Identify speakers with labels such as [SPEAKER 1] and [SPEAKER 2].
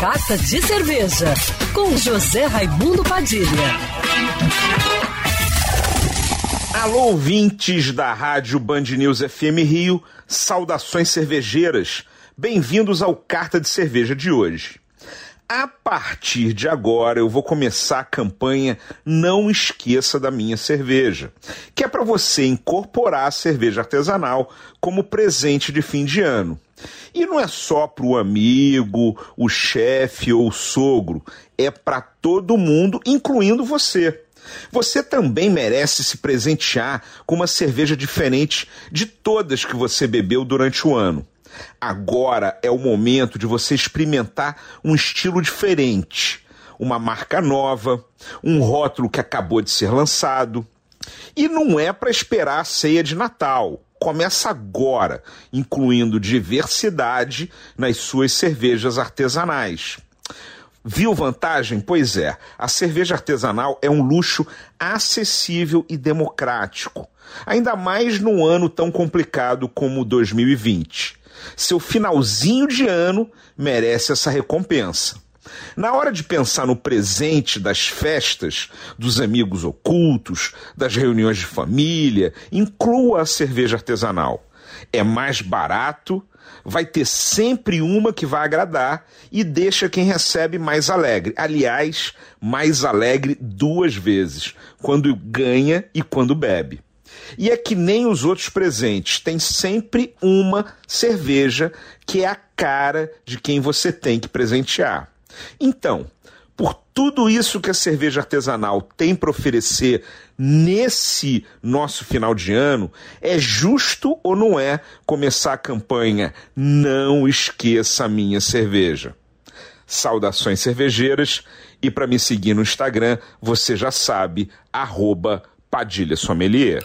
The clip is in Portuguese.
[SPEAKER 1] Carta de Cerveja, com José Raimundo Padilha.
[SPEAKER 2] Alô, ouvintes da Rádio Band News FM Rio, saudações cervejeiras. Bem-vindos ao Carta de Cerveja de hoje. A partir de agora eu vou começar a campanha Não Esqueça da Minha Cerveja, que é para você incorporar a cerveja artesanal como presente de fim de ano. E não é só para o amigo, o chefe ou o sogro, é para todo mundo, incluindo você. Você também merece se presentear com uma cerveja diferente de todas que você bebeu durante o ano. Agora é o momento de você experimentar um estilo diferente, uma marca nova, um rótulo que acabou de ser lançado. E não é para esperar a ceia de Natal. Começa agora, incluindo diversidade nas suas cervejas artesanais. Viu vantagem? Pois é, a cerveja artesanal é um luxo acessível e democrático, ainda mais num ano tão complicado como 2020. Seu finalzinho de ano merece essa recompensa. Na hora de pensar no presente das festas, dos amigos ocultos, das reuniões de família, inclua a cerveja artesanal. É mais barato, vai ter sempre uma que vai agradar e deixa quem recebe mais alegre. Aliás, mais alegre duas vezes, quando ganha e quando bebe. E é que nem os outros presentes, tem sempre uma cerveja que é a cara de quem você tem que presentear. Então, por tudo isso que a cerveja artesanal tem para oferecer nesse nosso final de ano, é justo ou não é começar a campanha Não Esqueça a Minha Cerveja? Saudações cervejeiras e para me seguir no Instagram, você já sabe, arroba Padilha Sommelier.